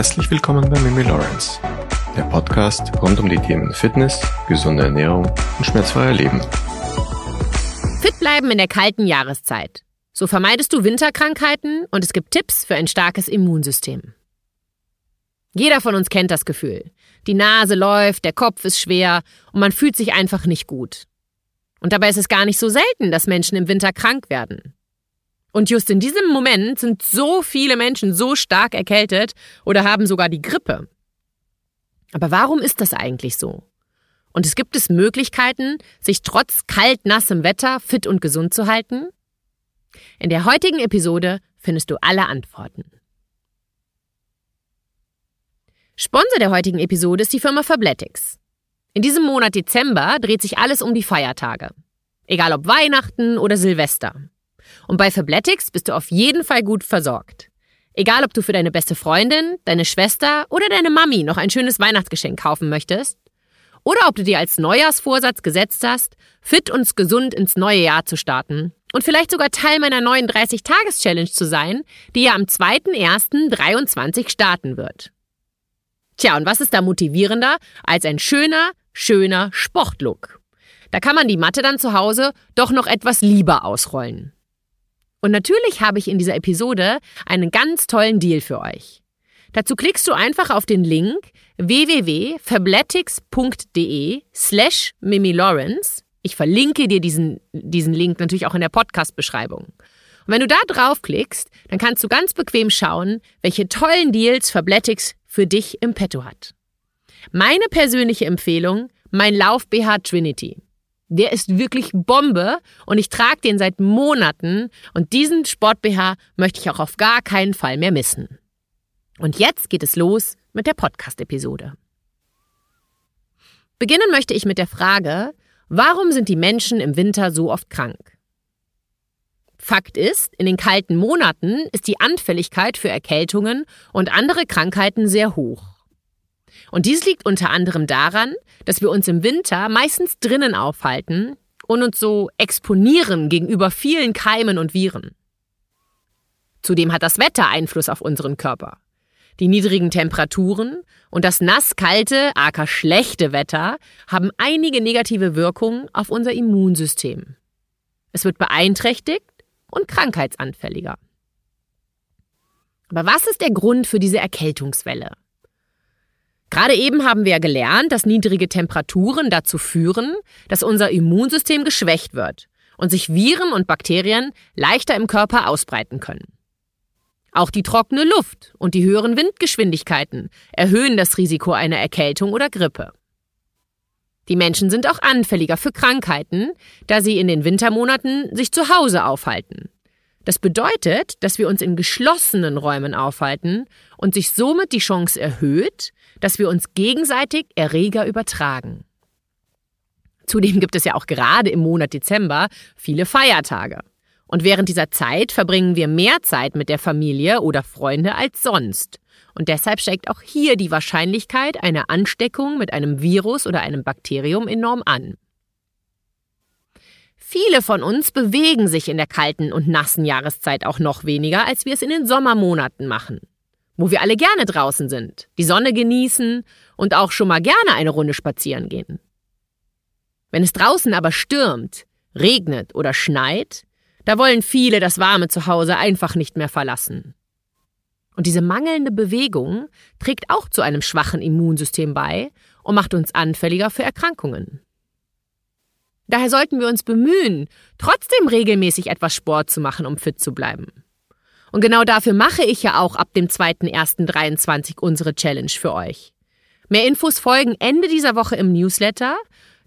Herzlich willkommen bei Mimi Lawrence, der Podcast rund um die Themen Fitness, gesunde Ernährung und schmerzfreier Leben. Fit bleiben in der kalten Jahreszeit. So vermeidest du Winterkrankheiten und es gibt Tipps für ein starkes Immunsystem. Jeder von uns kennt das Gefühl. Die Nase läuft, der Kopf ist schwer und man fühlt sich einfach nicht gut. Und dabei ist es gar nicht so selten, dass Menschen im Winter krank werden. Und just in diesem Moment sind so viele Menschen so stark erkältet oder haben sogar die Grippe. Aber warum ist das eigentlich so? Und es gibt es Möglichkeiten, sich trotz kalt-nassem Wetter fit und gesund zu halten? In der heutigen Episode findest du alle Antworten. Sponsor der heutigen Episode ist die Firma Fabletics. In diesem Monat Dezember dreht sich alles um die Feiertage. Egal ob Weihnachten oder Silvester. Und bei Fabletics bist du auf jeden Fall gut versorgt. Egal, ob du für deine beste Freundin, deine Schwester oder deine Mami noch ein schönes Weihnachtsgeschenk kaufen möchtest, oder ob du dir als Neujahrsvorsatz gesetzt hast, fit und gesund ins neue Jahr zu starten und vielleicht sogar Teil meiner neuen 30-Tages-Challenge zu sein, die ja am 2.1.23 starten wird. Tja, und was ist da motivierender als ein schöner, schöner Sportlook? Da kann man die Matte dann zu Hause doch noch etwas lieber ausrollen. Und natürlich habe ich in dieser Episode einen ganz tollen Deal für euch. Dazu klickst du einfach auf den Link www.fabletics.de slash Mimi Lawrence. Ich verlinke dir diesen, diesen Link natürlich auch in der Podcast-Beschreibung. Und wenn du da draufklickst, dann kannst du ganz bequem schauen, welche tollen Deals Fabletics für dich im Petto hat. Meine persönliche Empfehlung, mein Lauf BH Trinity. Der ist wirklich Bombe und ich trage den seit Monaten und diesen Sport BH möchte ich auch auf gar keinen Fall mehr missen. Und jetzt geht es los mit der Podcast-Episode. Beginnen möchte ich mit der Frage, warum sind die Menschen im Winter so oft krank? Fakt ist, in den kalten Monaten ist die Anfälligkeit für Erkältungen und andere Krankheiten sehr hoch. Und dies liegt unter anderem daran, dass wir uns im Winter meistens drinnen aufhalten und uns so exponieren gegenüber vielen Keimen und Viren. Zudem hat das Wetter Einfluss auf unseren Körper. Die niedrigen Temperaturen und das nass-kalte, aka schlechte Wetter haben einige negative Wirkungen auf unser Immunsystem. Es wird beeinträchtigt und krankheitsanfälliger. Aber was ist der Grund für diese Erkältungswelle? Gerade eben haben wir gelernt, dass niedrige Temperaturen dazu führen, dass unser Immunsystem geschwächt wird und sich Viren und Bakterien leichter im Körper ausbreiten können. Auch die trockene Luft und die höheren Windgeschwindigkeiten erhöhen das Risiko einer Erkältung oder Grippe. Die Menschen sind auch anfälliger für Krankheiten, da sie in den Wintermonaten sich zu Hause aufhalten. Das bedeutet, dass wir uns in geschlossenen Räumen aufhalten und sich somit die Chance erhöht, dass wir uns gegenseitig Erreger übertragen. Zudem gibt es ja auch gerade im Monat Dezember viele Feiertage. Und während dieser Zeit verbringen wir mehr Zeit mit der Familie oder Freunde als sonst. Und deshalb steigt auch hier die Wahrscheinlichkeit einer Ansteckung mit einem Virus oder einem Bakterium enorm an. Viele von uns bewegen sich in der kalten und nassen Jahreszeit auch noch weniger, als wir es in den Sommermonaten machen, wo wir alle gerne draußen sind, die Sonne genießen und auch schon mal gerne eine Runde spazieren gehen. Wenn es draußen aber stürmt, regnet oder schneit, da wollen viele das warme Zuhause einfach nicht mehr verlassen. Und diese mangelnde Bewegung trägt auch zu einem schwachen Immunsystem bei und macht uns anfälliger für Erkrankungen. Daher sollten wir uns bemühen, trotzdem regelmäßig etwas Sport zu machen, um fit zu bleiben. Und genau dafür mache ich ja auch ab dem 2.1.23 unsere Challenge für euch. Mehr Infos folgen Ende dieser Woche im Newsletter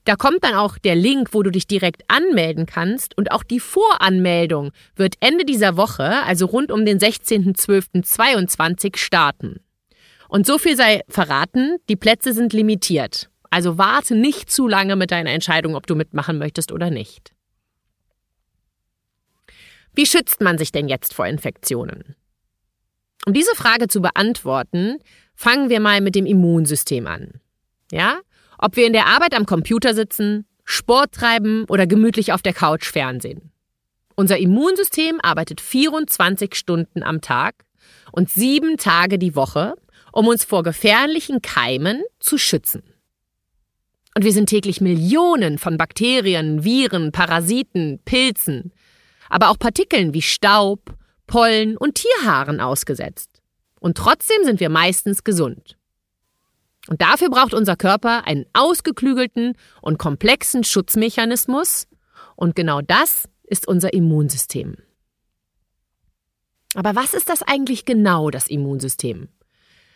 da kommt dann auch der Link, wo du dich direkt anmelden kannst und auch die Voranmeldung wird Ende dieser Woche, also rund um den 16.12.22 starten. Und so viel sei verraten, die Plätze sind limitiert. Also warte nicht zu lange mit deiner Entscheidung, ob du mitmachen möchtest oder nicht. Wie schützt man sich denn jetzt vor Infektionen? Um diese Frage zu beantworten, fangen wir mal mit dem Immunsystem an. Ja? Ob wir in der Arbeit am Computer sitzen, Sport treiben oder gemütlich auf der Couch fernsehen. Unser Immunsystem arbeitet 24 Stunden am Tag und sieben Tage die Woche, um uns vor gefährlichen Keimen zu schützen. Und wir sind täglich Millionen von Bakterien, Viren, Parasiten, Pilzen, aber auch Partikeln wie Staub, Pollen und Tierhaaren ausgesetzt. Und trotzdem sind wir meistens gesund. Und dafür braucht unser Körper einen ausgeklügelten und komplexen Schutzmechanismus. Und genau das ist unser Immunsystem. Aber was ist das eigentlich genau, das Immunsystem?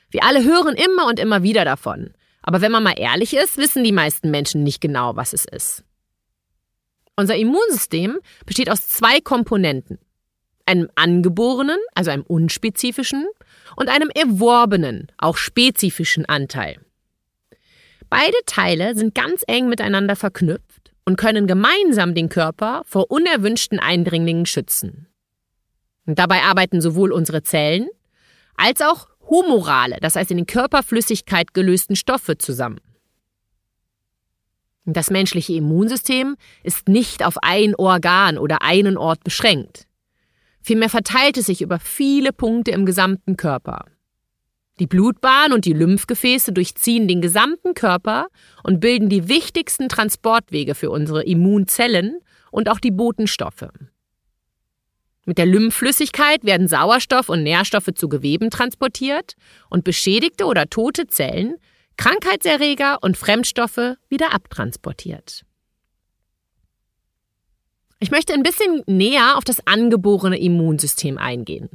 Wir alle hören immer und immer wieder davon. Aber wenn man mal ehrlich ist, wissen die meisten Menschen nicht genau, was es ist. Unser Immunsystem besteht aus zwei Komponenten. Einem angeborenen, also einem unspezifischen, und einem erworbenen, auch spezifischen Anteil. Beide Teile sind ganz eng miteinander verknüpft und können gemeinsam den Körper vor unerwünschten Eindringlingen schützen. Und dabei arbeiten sowohl unsere Zellen als auch humorale, das heißt in den Körperflüssigkeit gelösten Stoffe zusammen. Das menschliche Immunsystem ist nicht auf ein Organ oder einen Ort beschränkt. Vielmehr verteilt es sich über viele Punkte im gesamten Körper. Die Blutbahn und die Lymphgefäße durchziehen den gesamten Körper und bilden die wichtigsten Transportwege für unsere Immunzellen und auch die Botenstoffe. Mit der Lymphflüssigkeit werden Sauerstoff und Nährstoffe zu Geweben transportiert und beschädigte oder tote Zellen, Krankheitserreger und Fremdstoffe wieder abtransportiert. Ich möchte ein bisschen näher auf das angeborene Immunsystem eingehen.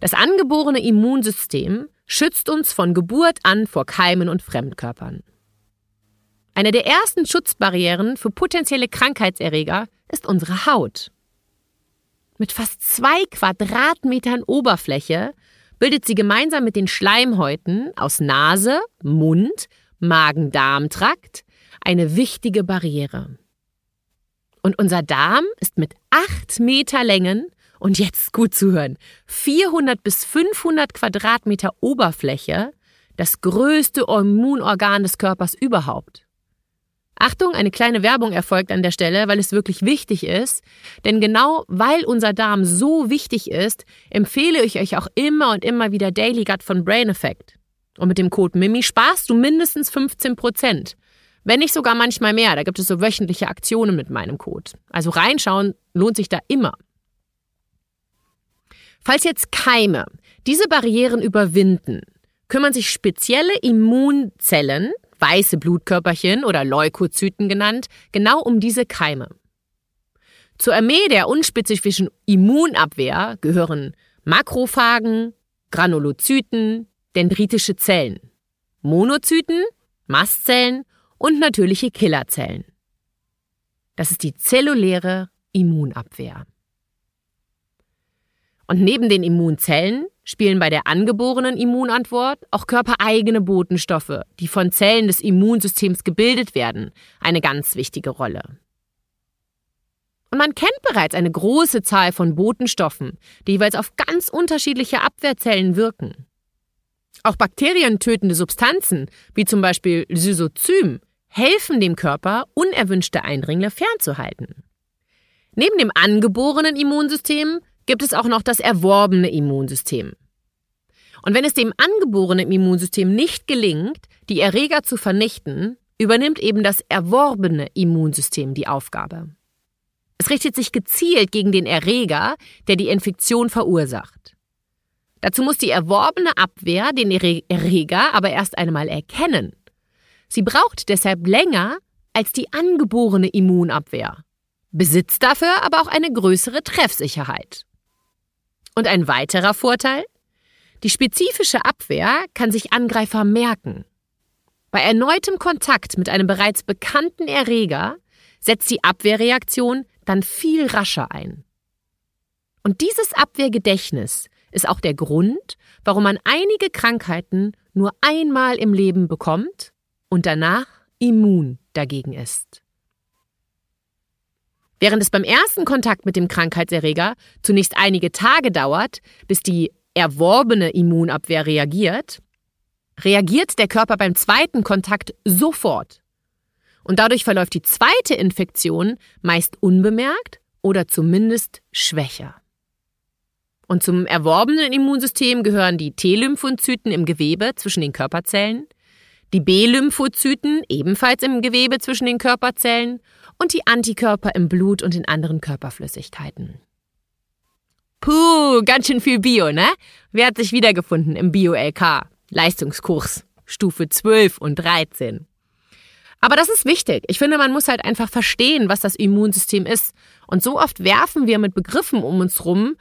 Das angeborene Immunsystem schützt uns von Geburt an vor Keimen und Fremdkörpern. Eine der ersten Schutzbarrieren für potenzielle Krankheitserreger ist unsere Haut. Mit fast zwei Quadratmetern Oberfläche bildet sie gemeinsam mit den Schleimhäuten aus Nase, Mund, Magen-Darm-Trakt eine wichtige Barriere. Und unser Darm ist mit acht Meter Längen und jetzt gut zuhören, 400 bis 500 Quadratmeter Oberfläche das größte Immunorgan des Körpers überhaupt. Achtung, eine kleine Werbung erfolgt an der Stelle, weil es wirklich wichtig ist. Denn genau weil unser Darm so wichtig ist, empfehle ich euch auch immer und immer wieder Daily Gut von Brain Effect. Und mit dem Code MIMI sparst du mindestens 15 Prozent. Wenn nicht sogar manchmal mehr. Da gibt es so wöchentliche Aktionen mit meinem Code. Also reinschauen lohnt sich da immer. Falls jetzt Keime diese Barrieren überwinden, kümmern sich spezielle Immunzellen weiße Blutkörperchen oder Leukozyten genannt, genau um diese Keime. Zur Armee der unspezifischen Immunabwehr gehören Makrophagen, Granulozyten, dendritische Zellen, Monozyten, Mastzellen und natürliche Killerzellen. Das ist die zelluläre Immunabwehr. Und neben den Immunzellen spielen bei der angeborenen Immunantwort auch körpereigene Botenstoffe, die von Zellen des Immunsystems gebildet werden, eine ganz wichtige Rolle. Und man kennt bereits eine große Zahl von Botenstoffen, die jeweils auf ganz unterschiedliche Abwehrzellen wirken. Auch bakterientötende Substanzen, wie zum Beispiel Lysozym, helfen dem Körper, unerwünschte Eindringlinge fernzuhalten. Neben dem angeborenen Immunsystem gibt es auch noch das erworbene Immunsystem. Und wenn es dem angeborenen Immunsystem nicht gelingt, die Erreger zu vernichten, übernimmt eben das erworbene Immunsystem die Aufgabe. Es richtet sich gezielt gegen den Erreger, der die Infektion verursacht. Dazu muss die erworbene Abwehr den Erreger aber erst einmal erkennen. Sie braucht deshalb länger als die angeborene Immunabwehr, besitzt dafür aber auch eine größere Treffsicherheit. Und ein weiterer Vorteil? Die spezifische Abwehr kann sich Angreifer merken. Bei erneutem Kontakt mit einem bereits bekannten Erreger setzt die Abwehrreaktion dann viel rascher ein. Und dieses Abwehrgedächtnis ist auch der Grund, warum man einige Krankheiten nur einmal im Leben bekommt und danach immun dagegen ist. Während es beim ersten Kontakt mit dem Krankheitserreger zunächst einige Tage dauert, bis die erworbene Immunabwehr reagiert, reagiert der Körper beim zweiten Kontakt sofort. Und dadurch verläuft die zweite Infektion meist unbemerkt oder zumindest schwächer. Und zum erworbenen Immunsystem gehören die T-Lymphozyten im Gewebe zwischen den Körperzellen, die B-Lymphozyten ebenfalls im Gewebe zwischen den Körperzellen und die Antikörper im Blut und in anderen Körperflüssigkeiten. Puh, ganz schön viel Bio, ne? Wer hat sich wiedergefunden im Bio-LK? Leistungskurs, Stufe 12 und 13. Aber das ist wichtig. Ich finde, man muss halt einfach verstehen, was das Immunsystem ist. Und so oft werfen wir mit Begriffen um uns rum,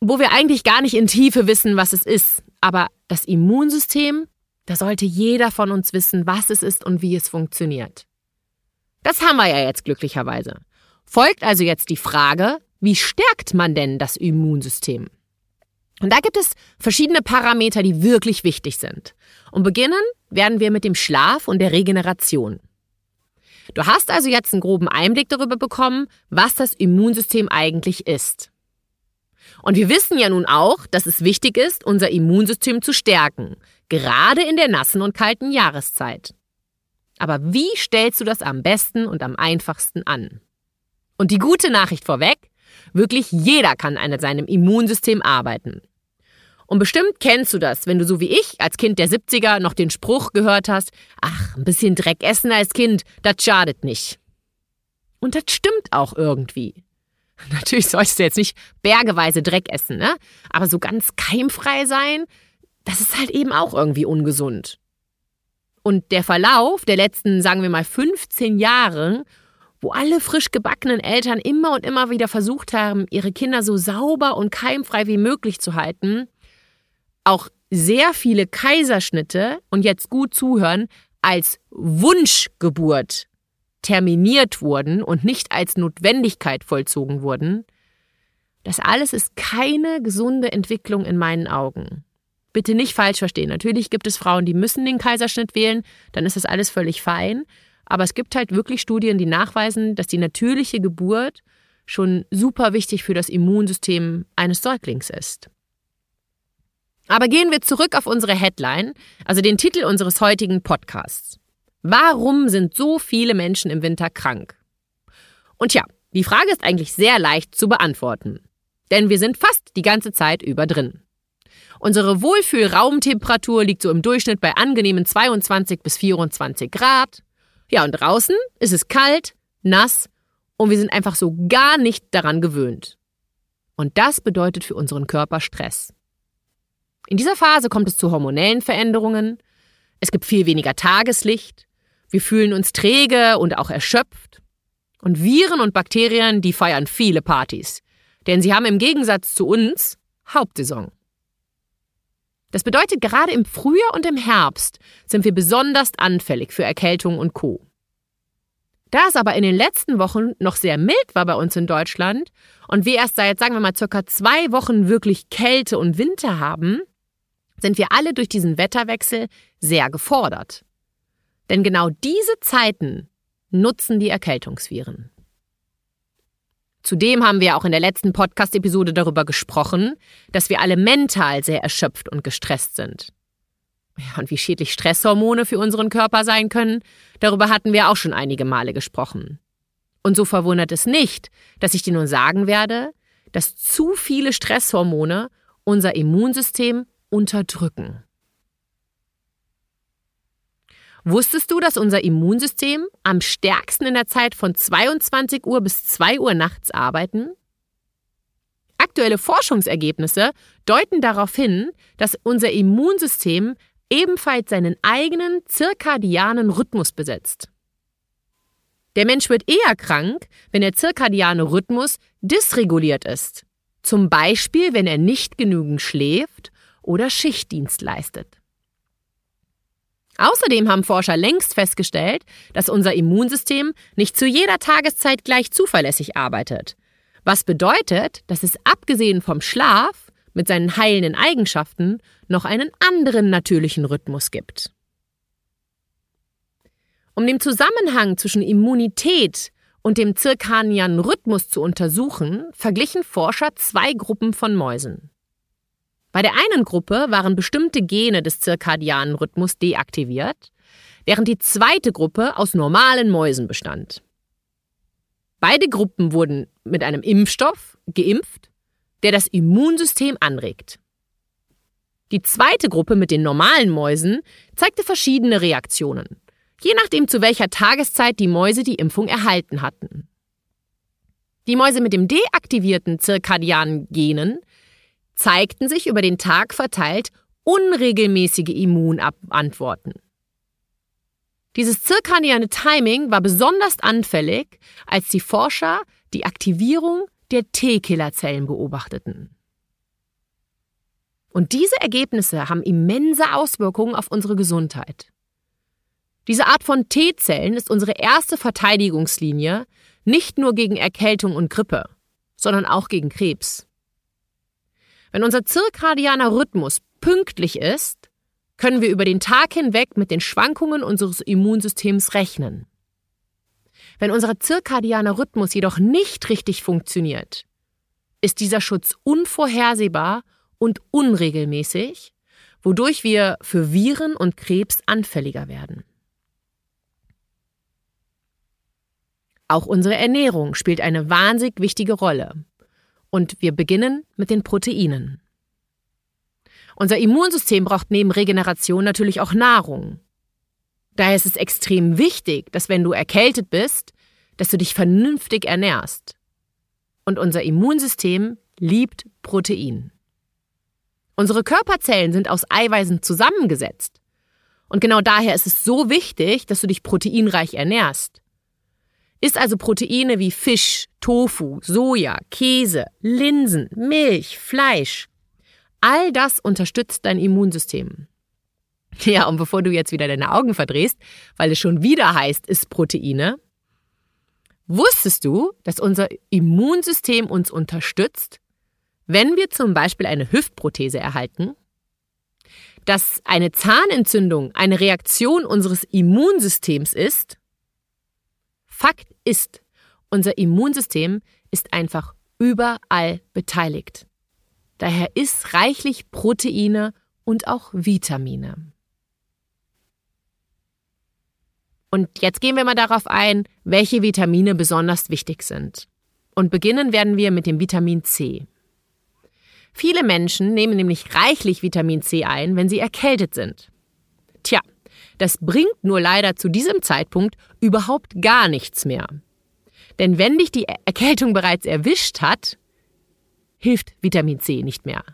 wo wir eigentlich gar nicht in Tiefe wissen, was es ist. Aber das Immunsystem, da sollte jeder von uns wissen, was es ist und wie es funktioniert. Das haben wir ja jetzt glücklicherweise. Folgt also jetzt die Frage, wie stärkt man denn das Immunsystem? Und da gibt es verschiedene Parameter, die wirklich wichtig sind. Und beginnen werden wir mit dem Schlaf und der Regeneration. Du hast also jetzt einen groben Einblick darüber bekommen, was das Immunsystem eigentlich ist. Und wir wissen ja nun auch, dass es wichtig ist, unser Immunsystem zu stärken, gerade in der nassen und kalten Jahreszeit. Aber wie stellst du das am besten und am einfachsten an? Und die gute Nachricht vorweg, Wirklich jeder kann an seinem Immunsystem arbeiten. Und bestimmt kennst du das, wenn du so wie ich als Kind der 70er noch den Spruch gehört hast, ach, ein bisschen Dreck essen als Kind, das schadet nicht. Und das stimmt auch irgendwie. Natürlich solltest du jetzt nicht bergeweise Dreck essen, ne? Aber so ganz keimfrei sein, das ist halt eben auch irgendwie ungesund. Und der Verlauf der letzten, sagen wir mal, 15 Jahre wo alle frisch gebackenen Eltern immer und immer wieder versucht haben, ihre Kinder so sauber und keimfrei wie möglich zu halten, auch sehr viele Kaiserschnitte und jetzt gut zuhören, als Wunschgeburt terminiert wurden und nicht als Notwendigkeit vollzogen wurden, das alles ist keine gesunde Entwicklung in meinen Augen. Bitte nicht falsch verstehen. Natürlich gibt es Frauen, die müssen den Kaiserschnitt wählen, dann ist das alles völlig fein. Aber es gibt halt wirklich Studien, die nachweisen, dass die natürliche Geburt schon super wichtig für das Immunsystem eines Säuglings ist. Aber gehen wir zurück auf unsere Headline, also den Titel unseres heutigen Podcasts. Warum sind so viele Menschen im Winter krank? Und ja, die Frage ist eigentlich sehr leicht zu beantworten. Denn wir sind fast die ganze Zeit über drin. Unsere Wohlfühlraumtemperatur liegt so im Durchschnitt bei angenehmen 22 bis 24 Grad. Ja, und draußen ist es kalt, nass und wir sind einfach so gar nicht daran gewöhnt. Und das bedeutet für unseren Körper Stress. In dieser Phase kommt es zu hormonellen Veränderungen, es gibt viel weniger Tageslicht, wir fühlen uns träge und auch erschöpft. Und Viren und Bakterien, die feiern viele Partys, denn sie haben im Gegensatz zu uns Hauptsaison. Das bedeutet, gerade im Frühjahr und im Herbst sind wir besonders anfällig für Erkältung und Co. Da es aber in den letzten Wochen noch sehr mild war bei uns in Deutschland und wir erst seit, sagen wir mal, circa zwei Wochen wirklich Kälte und Winter haben, sind wir alle durch diesen Wetterwechsel sehr gefordert. Denn genau diese Zeiten nutzen die Erkältungsviren. Zudem haben wir auch in der letzten Podcast-Episode darüber gesprochen, dass wir alle mental sehr erschöpft und gestresst sind. Und wie schädlich Stresshormone für unseren Körper sein können, darüber hatten wir auch schon einige Male gesprochen. Und so verwundert es nicht, dass ich dir nun sagen werde, dass zu viele Stresshormone unser Immunsystem unterdrücken. Wusstest du, dass unser Immunsystem am stärksten in der Zeit von 22 Uhr bis 2 Uhr nachts arbeiten? Aktuelle Forschungsergebnisse deuten darauf hin, dass unser Immunsystem ebenfalls seinen eigenen zirkadianen Rhythmus besitzt. Der Mensch wird eher krank, wenn der zirkadiane Rhythmus dysreguliert ist, zum Beispiel wenn er nicht genügend schläft oder Schichtdienst leistet. Außerdem haben Forscher längst festgestellt, dass unser Immunsystem nicht zu jeder Tageszeit gleich zuverlässig arbeitet. Was bedeutet, dass es abgesehen vom Schlaf mit seinen heilenden Eigenschaften noch einen anderen natürlichen Rhythmus gibt. Um den Zusammenhang zwischen Immunität und dem zirkanianen Rhythmus zu untersuchen, verglichen Forscher zwei Gruppen von Mäusen. Bei der einen Gruppe waren bestimmte Gene des zirkadianen Rhythmus deaktiviert, während die zweite Gruppe aus normalen Mäusen bestand. Beide Gruppen wurden mit einem Impfstoff geimpft, der das Immunsystem anregt. Die zweite Gruppe mit den normalen Mäusen zeigte verschiedene Reaktionen, je nachdem zu welcher Tageszeit die Mäuse die Impfung erhalten hatten. Die Mäuse mit dem deaktivierten zirkadianen Genen zeigten sich über den Tag verteilt unregelmäßige Immunantworten. Dieses zirkadiane Timing war besonders anfällig, als die Forscher die Aktivierung der T-Killerzellen beobachteten. Und diese Ergebnisse haben immense Auswirkungen auf unsere Gesundheit. Diese Art von T-Zellen ist unsere erste Verteidigungslinie, nicht nur gegen Erkältung und Grippe, sondern auch gegen Krebs. Wenn unser zirkadianer Rhythmus pünktlich ist, können wir über den Tag hinweg mit den Schwankungen unseres Immunsystems rechnen. Wenn unser zirkadianer Rhythmus jedoch nicht richtig funktioniert, ist dieser Schutz unvorhersehbar und unregelmäßig, wodurch wir für Viren und Krebs anfälliger werden. Auch unsere Ernährung spielt eine wahnsinnig wichtige Rolle. Und wir beginnen mit den Proteinen. Unser Immunsystem braucht neben Regeneration natürlich auch Nahrung. Daher ist es extrem wichtig, dass wenn du erkältet bist, dass du dich vernünftig ernährst. Und unser Immunsystem liebt Protein. Unsere Körperzellen sind aus Eiweißen zusammengesetzt. Und genau daher ist es so wichtig, dass du dich proteinreich ernährst. Isst also Proteine wie Fisch, Tofu, Soja, Käse, Linsen, Milch, Fleisch. All das unterstützt dein Immunsystem. Ja, und bevor du jetzt wieder deine Augen verdrehst, weil es schon wieder heißt, isst Proteine, wusstest du, dass unser Immunsystem uns unterstützt, wenn wir zum Beispiel eine Hüftprothese erhalten? Dass eine Zahnentzündung eine Reaktion unseres Immunsystems ist? Fakt ist, unser Immunsystem ist einfach überall beteiligt. Daher isst reichlich Proteine und auch Vitamine. Und jetzt gehen wir mal darauf ein, welche Vitamine besonders wichtig sind. Und beginnen werden wir mit dem Vitamin C. Viele Menschen nehmen nämlich reichlich Vitamin C ein, wenn sie erkältet sind. Das bringt nur leider zu diesem Zeitpunkt überhaupt gar nichts mehr. Denn wenn dich die Erkältung bereits erwischt hat, hilft Vitamin C nicht mehr.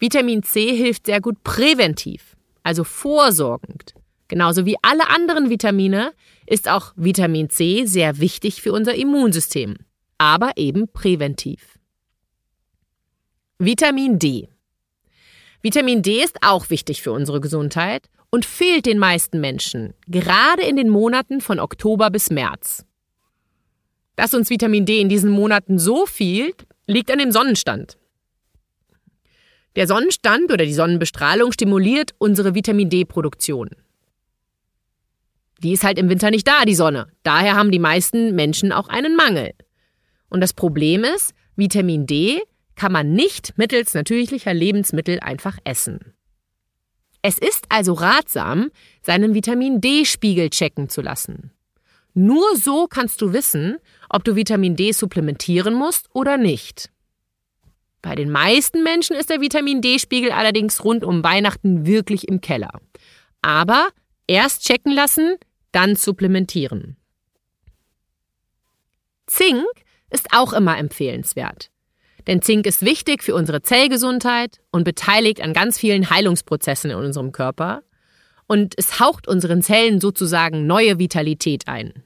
Vitamin C hilft sehr gut präventiv, also vorsorgend. Genauso wie alle anderen Vitamine ist auch Vitamin C sehr wichtig für unser Immunsystem, aber eben präventiv. Vitamin D. Vitamin D ist auch wichtig für unsere Gesundheit und fehlt den meisten Menschen, gerade in den Monaten von Oktober bis März. Dass uns Vitamin D in diesen Monaten so fehlt, liegt an dem Sonnenstand. Der Sonnenstand oder die Sonnenbestrahlung stimuliert unsere Vitamin D-Produktion. Die ist halt im Winter nicht da, die Sonne. Daher haben die meisten Menschen auch einen Mangel. Und das Problem ist, Vitamin D kann man nicht mittels natürlicher Lebensmittel einfach essen. Es ist also ratsam, seinen Vitamin D-Spiegel checken zu lassen. Nur so kannst du wissen, ob du Vitamin D supplementieren musst oder nicht. Bei den meisten Menschen ist der Vitamin D-Spiegel allerdings rund um Weihnachten wirklich im Keller. Aber erst checken lassen, dann supplementieren. Zink ist auch immer empfehlenswert. Denn Zink ist wichtig für unsere Zellgesundheit und beteiligt an ganz vielen Heilungsprozessen in unserem Körper. Und es haucht unseren Zellen sozusagen neue Vitalität ein.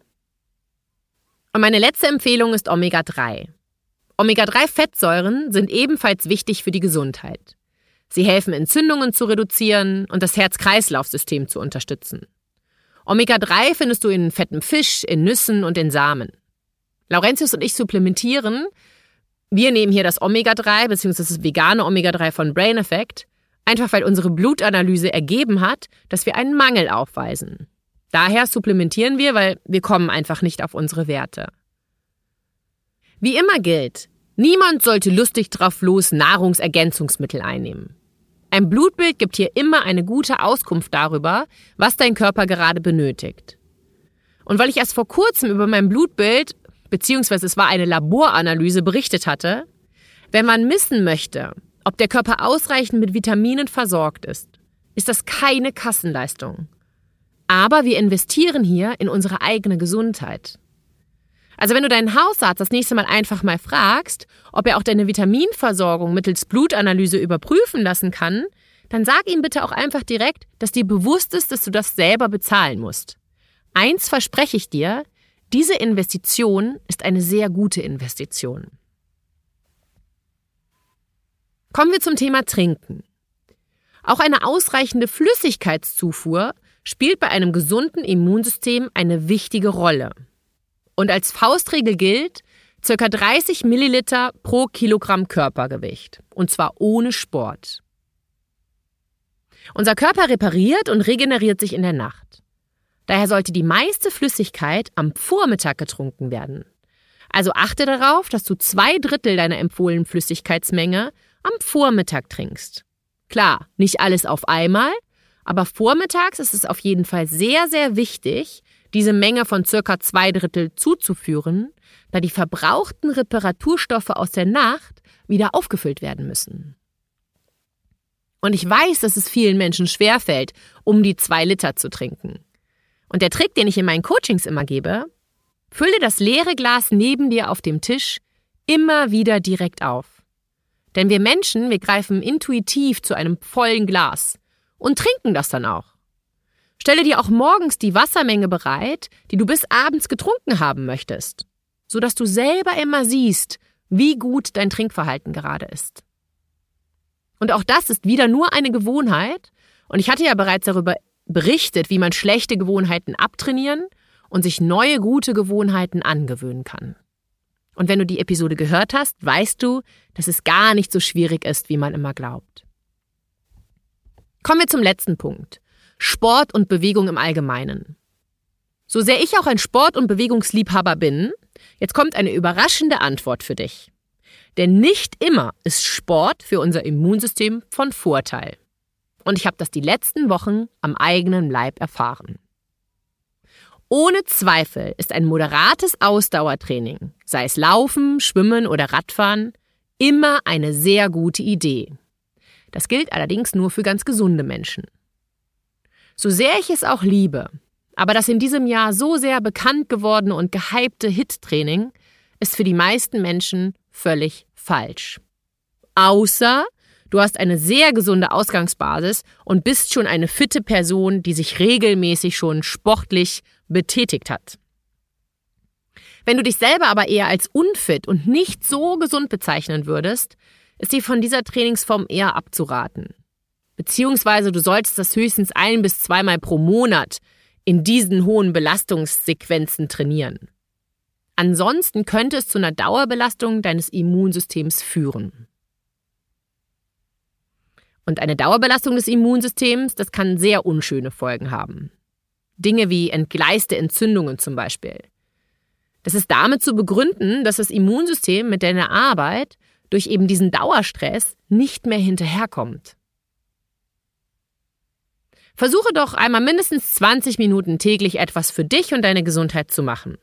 Und meine letzte Empfehlung ist Omega-3. Omega-3-Fettsäuren sind ebenfalls wichtig für die Gesundheit. Sie helfen, Entzündungen zu reduzieren und das Herz-Kreislauf-System zu unterstützen. Omega-3 findest du in fettem Fisch, in Nüssen und in Samen. Laurentius und ich supplementieren, wir nehmen hier das Omega-3 bzw. das vegane Omega-3 von Brain Effect, einfach weil unsere Blutanalyse ergeben hat, dass wir einen Mangel aufweisen. Daher supplementieren wir, weil wir kommen einfach nicht auf unsere Werte. Wie immer gilt, niemand sollte lustig drauf los Nahrungsergänzungsmittel einnehmen. Ein Blutbild gibt hier immer eine gute Auskunft darüber, was dein Körper gerade benötigt. Und weil ich erst vor kurzem über mein Blutbild beziehungsweise es war eine Laboranalyse, berichtet hatte, Wenn man missen möchte, ob der Körper ausreichend mit Vitaminen versorgt ist, ist das keine Kassenleistung. Aber wir investieren hier in unsere eigene Gesundheit. Also wenn du deinen Hausarzt das nächste Mal einfach mal fragst, ob er auch deine Vitaminversorgung mittels Blutanalyse überprüfen lassen kann, dann sag ihm bitte auch einfach direkt, dass dir bewusst ist, dass du das selber bezahlen musst. Eins verspreche ich dir, diese Investition ist eine sehr gute Investition. Kommen wir zum Thema Trinken. Auch eine ausreichende Flüssigkeitszufuhr spielt bei einem gesunden Immunsystem eine wichtige Rolle. Und als Faustregel gilt ca. 30 Milliliter pro Kilogramm Körpergewicht. Und zwar ohne Sport. Unser Körper repariert und regeneriert sich in der Nacht. Daher sollte die meiste Flüssigkeit am Vormittag getrunken werden. Also achte darauf, dass du zwei Drittel deiner empfohlenen Flüssigkeitsmenge am Vormittag trinkst. Klar, nicht alles auf einmal, aber vormittags ist es auf jeden Fall sehr, sehr wichtig, diese Menge von circa zwei Drittel zuzuführen, da die verbrauchten Reparaturstoffe aus der Nacht wieder aufgefüllt werden müssen. Und ich weiß, dass es vielen Menschen schwerfällt, um die zwei Liter zu trinken. Und der Trick, den ich in meinen Coachings immer gebe, fülle das leere Glas neben dir auf dem Tisch immer wieder direkt auf. Denn wir Menschen, wir greifen intuitiv zu einem vollen Glas und trinken das dann auch. Stelle dir auch morgens die Wassermenge bereit, die du bis abends getrunken haben möchtest, sodass du selber immer siehst, wie gut dein Trinkverhalten gerade ist. Und auch das ist wieder nur eine Gewohnheit, und ich hatte ja bereits darüber berichtet, wie man schlechte Gewohnheiten abtrainieren und sich neue gute Gewohnheiten angewöhnen kann. Und wenn du die Episode gehört hast, weißt du, dass es gar nicht so schwierig ist, wie man immer glaubt. Kommen wir zum letzten Punkt. Sport und Bewegung im Allgemeinen. So sehr ich auch ein Sport- und Bewegungsliebhaber bin, jetzt kommt eine überraschende Antwort für dich. Denn nicht immer ist Sport für unser Immunsystem von Vorteil. Und ich habe das die letzten Wochen am eigenen Leib erfahren. Ohne Zweifel ist ein moderates Ausdauertraining, sei es Laufen, Schwimmen oder Radfahren, immer eine sehr gute Idee. Das gilt allerdings nur für ganz gesunde Menschen. So sehr ich es auch liebe, aber das in diesem Jahr so sehr bekannt gewordene und gehypte Hit-Training ist für die meisten Menschen völlig falsch. Außer du hast eine sehr gesunde Ausgangsbasis und bist schon eine fitte Person, die sich regelmäßig schon sportlich betätigt hat. Wenn du dich selber aber eher als unfit und nicht so gesund bezeichnen würdest, ist dir von dieser Trainingsform eher abzuraten. Beziehungsweise du solltest das höchstens ein bis zweimal pro Monat in diesen hohen Belastungssequenzen trainieren. Ansonsten könnte es zu einer Dauerbelastung deines Immunsystems führen. Und eine Dauerbelastung des Immunsystems, das kann sehr unschöne Folgen haben. Dinge wie entgleiste Entzündungen zum Beispiel. Das ist damit zu begründen, dass das Immunsystem mit deiner Arbeit durch eben diesen Dauerstress nicht mehr hinterherkommt. Versuche doch einmal mindestens 20 Minuten täglich etwas für dich und deine Gesundheit zu machen.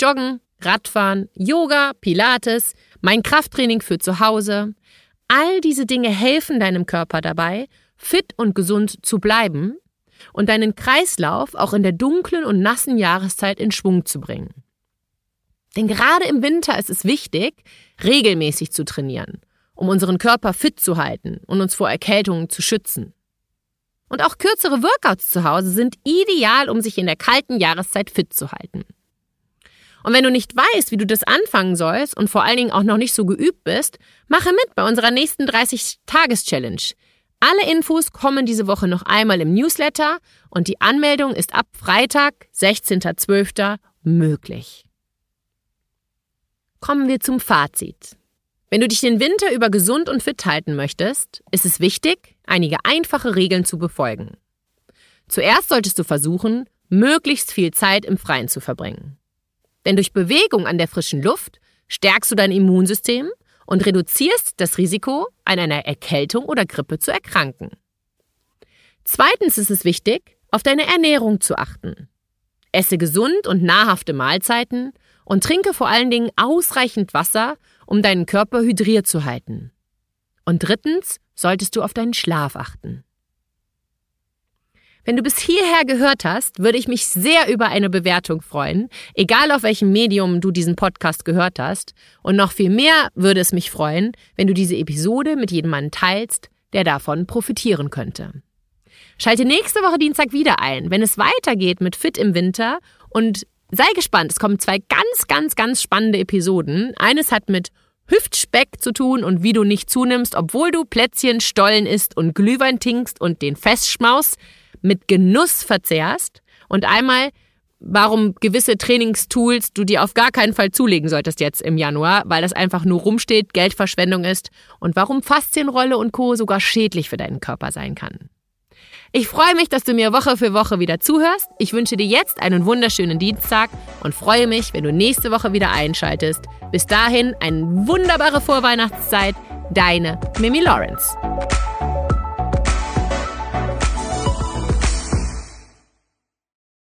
Joggen, Radfahren, Yoga, Pilates, mein Krafttraining für zu Hause. All diese Dinge helfen deinem Körper dabei, fit und gesund zu bleiben und deinen Kreislauf auch in der dunklen und nassen Jahreszeit in Schwung zu bringen. Denn gerade im Winter ist es wichtig, regelmäßig zu trainieren, um unseren Körper fit zu halten und uns vor Erkältungen zu schützen. Und auch kürzere Workouts zu Hause sind ideal, um sich in der kalten Jahreszeit fit zu halten. Und wenn du nicht weißt, wie du das anfangen sollst und vor allen Dingen auch noch nicht so geübt bist, mache mit bei unserer nächsten 30-Tages-Challenge. Alle Infos kommen diese Woche noch einmal im Newsletter und die Anmeldung ist ab Freitag, 16.12. möglich. Kommen wir zum Fazit. Wenn du dich den Winter über gesund und fit halten möchtest, ist es wichtig, einige einfache Regeln zu befolgen. Zuerst solltest du versuchen, möglichst viel Zeit im Freien zu verbringen. Denn durch Bewegung an der frischen Luft stärkst du dein Immunsystem und reduzierst das Risiko, an einer Erkältung oder Grippe zu erkranken. Zweitens ist es wichtig, auf deine Ernährung zu achten. Esse gesund und nahrhafte Mahlzeiten Und trinke vor allen Dingen ausreichend Wasser, um deinen Körper hydriert zu halten. Und drittens solltest du auf deinen Schlaf achten. Wenn du bis hierher gehört hast, würde ich mich sehr über eine Bewertung freuen, egal auf welchem Medium du diesen Podcast gehört hast. Und noch viel mehr würde es mich freuen, wenn du diese Episode mit jedem Mann teilst, der davon profitieren könnte. Schalte nächste Woche Dienstag wieder ein, wenn es weitergeht mit Fit im Winter und sei gespannt, es kommen zwei ganz, ganz, ganz spannende Episoden. Eines hat mit Hüftspeck zu tun und wie du nicht zunimmst, obwohl du Plätzchen, Stollen isst und Glühwein tinkst und den Festschmaus mit Genuss verzehrst und einmal, warum gewisse Trainingstools du dir auf gar keinen Fall zulegen solltest jetzt im Januar, weil das einfach nur rumsteht, Geldverschwendung ist und warum Faszienrolle und Co. sogar schädlich für deinen Körper sein kann. Ich freue mich, dass du mir Woche für Woche wieder zuhörst. Ich wünsche dir jetzt einen wunderschönen Dienstag und freue mich, wenn du nächste Woche wieder einschaltest. Bis dahin eine wunderbare Vorweihnachtszeit. Deine Mimi Lawrence.